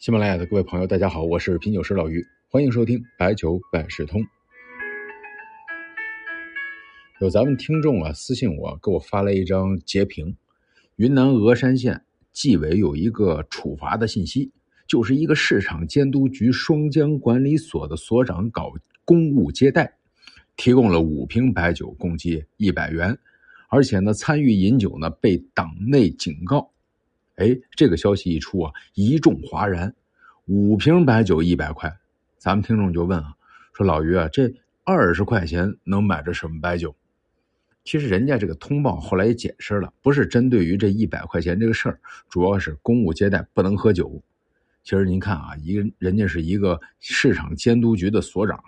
喜马拉雅的各位朋友，大家好，我是品酒师老于，欢迎收听白酒百事通。有咱们听众啊私信我，给我发了一张截屏，云南峨山县纪委有一个处罚的信息，就是一个市场监督局双江管理所的所长搞公务接待，提供了五瓶白酒，共计一百元，而且呢参与饮酒呢被党内警告。哎，这个消息一出啊，一众哗然。五瓶白酒一百块，咱们听众就问啊，说老于啊，这二十块钱能买着什么白酒？其实人家这个通报后来也解释了，不是针对于这一百块钱这个事儿，主要是公务接待不能喝酒。其实您看啊，一个人家是一个市场监督局的所长，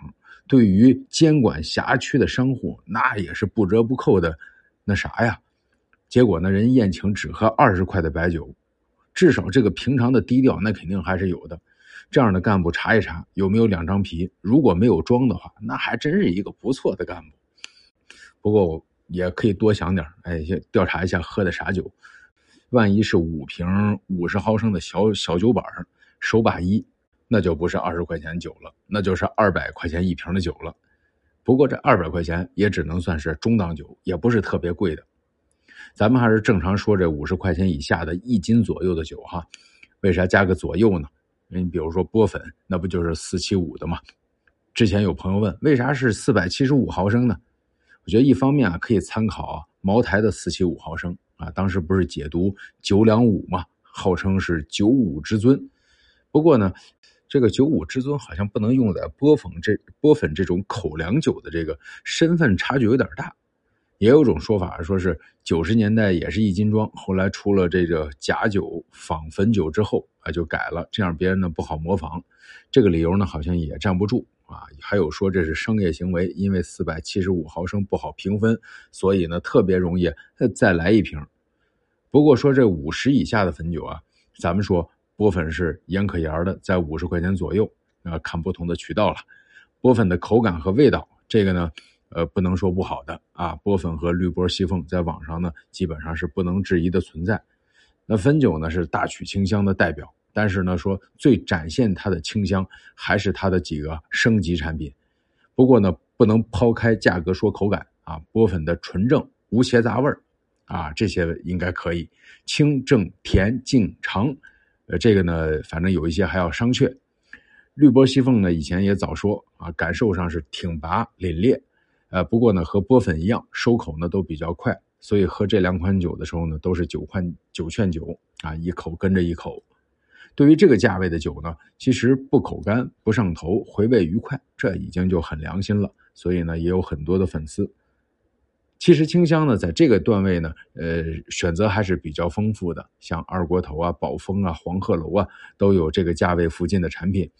对于监管辖区的商户，那也是不折不扣的那啥呀。结果呢，人宴请只喝二十块的白酒。至少这个平常的低调，那肯定还是有的。这样的干部查一查有没有两张皮，如果没有装的话，那还真是一个不错的干部。不过我也可以多想点，哎，先调查一下喝的啥酒。万一是五瓶五十毫升的小小酒板手把一，那就不是二十块钱酒了，那就是二百块钱一瓶的酒了。不过这二百块钱也只能算是中档酒，也不是特别贵的。咱们还是正常说这五十块钱以下的一斤左右的酒哈，为啥加个左右呢？你比如说波粉，那不就是四七五的吗？之前有朋友问，为啥是四百七十五毫升呢？我觉得一方面啊，可以参考茅台的四七五毫升啊，当时不是解读九两五嘛，号称是九五之尊。不过呢，这个九五之尊好像不能用在波粉这波粉这种口粮酒的这个身份差距有点大。也有种说法，说是九十年代也是一斤装，后来出了这个假酒仿汾酒之后啊，就改了，这样别人呢不好模仿。这个理由呢好像也站不住啊。还有说这是商业行为，因为四百七十五毫升不好平分，所以呢特别容易再来一瓶。不过说这五十以下的汾酒啊，咱们说波粉是严可盐的，在五十块钱左右啊，看不同的渠道了。波粉的口感和味道，这个呢。呃，不能说不好的啊，波粉和绿波西凤在网上呢，基本上是不能质疑的存在。那汾酒呢是大曲清香的代表，但是呢说最展现它的清香还是它的几个升级产品。不过呢，不能抛开价格说口感啊，波粉的纯正无邪杂味儿啊，这些应该可以，清正甜净长，呃，这个呢反正有一些还要商榷。绿波西凤呢以前也早说啊，感受上是挺拔凛冽。呃，不过呢，和波粉一样，收口呢都比较快，所以喝这两款酒的时候呢，都是酒款酒劝酒啊，一口跟着一口。对于这个价位的酒呢，其实不口干、不上头、回味愉快，这已经就很良心了。所以呢，也有很多的粉丝。其实清香呢，在这个段位呢，呃，选择还是比较丰富的，像二锅头啊、宝丰啊、黄鹤楼啊，都有这个价位附近的产品。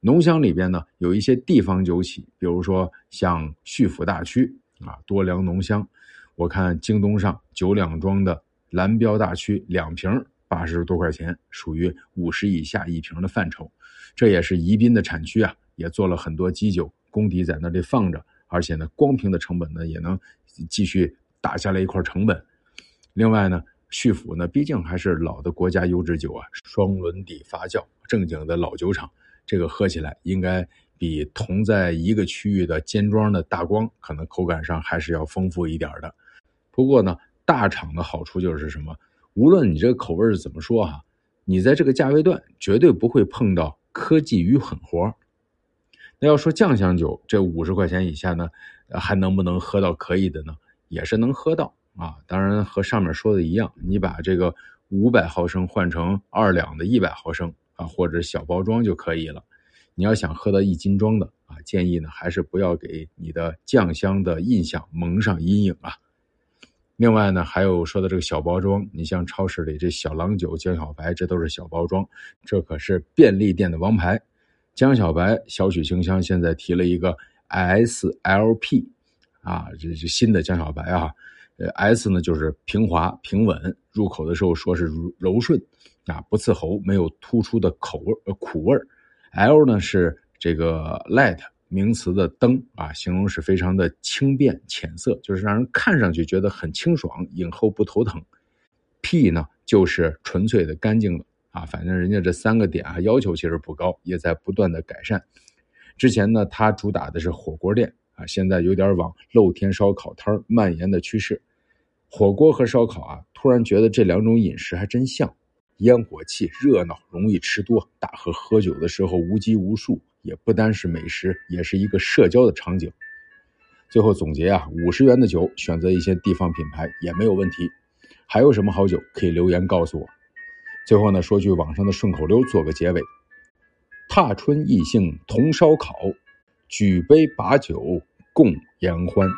浓香里边呢，有一些地方酒企，比如说像叙府大曲啊，多良浓香。我看京东上九两装的蓝标大曲两瓶八十多块钱，属于五十以下一瓶的范畴。这也是宜宾的产区啊，也做了很多基酒，功底在那里放着，而且呢，光瓶的成本呢也能继续打下来一块成本。另外呢，叙府呢，毕竟还是老的国家优质酒啊，双轮底发酵，正经的老酒厂。这个喝起来应该比同在一个区域的尖庄的大光可能口感上还是要丰富一点的。不过呢，大厂的好处就是什么？无论你这个口味是怎么说哈，你在这个价位段绝对不会碰到科技与狠活。那要说酱香酒，这五十块钱以下呢，还能不能喝到可以的呢？也是能喝到啊。当然和上面说的一样，你把这个五百毫升换成二两的一百毫升。啊，或者小包装就可以了。你要想喝到一斤装的啊，建议呢还是不要给你的酱香的印象蒙上阴影啊。另外呢，还有说的这个小包装，你像超市里这小郎酒、江小白，这都是小包装，这可是便利店的王牌。江小白小曲清香现在提了一个 SLP，啊，这是新的江小白啊。呃，S 呢就是平滑平稳，入口的时候说是柔顺。啊，不刺喉，没有突出的口味呃苦味。L 呢是这个 light 名词的灯啊，形容是非常的轻便浅色，就是让人看上去觉得很清爽，饮后不头疼。P 呢就是纯粹的干净的啊，反正人家这三个点啊要求其实不高，也在不断的改善。之前呢，它主打的是火锅店啊，现在有点往露天烧烤摊蔓延的趋势。火锅和烧烤啊，突然觉得这两种饮食还真像，烟火气、热闹，容易吃多，大喝喝酒的时候无拘无束，也不单是美食，也是一个社交的场景。最后总结啊，五十元的酒，选择一些地方品牌也没有问题。还有什么好酒可以留言告诉我。最后呢，说句网上的顺口溜，做个结尾：踏春异兴同烧烤，举杯把酒共言欢。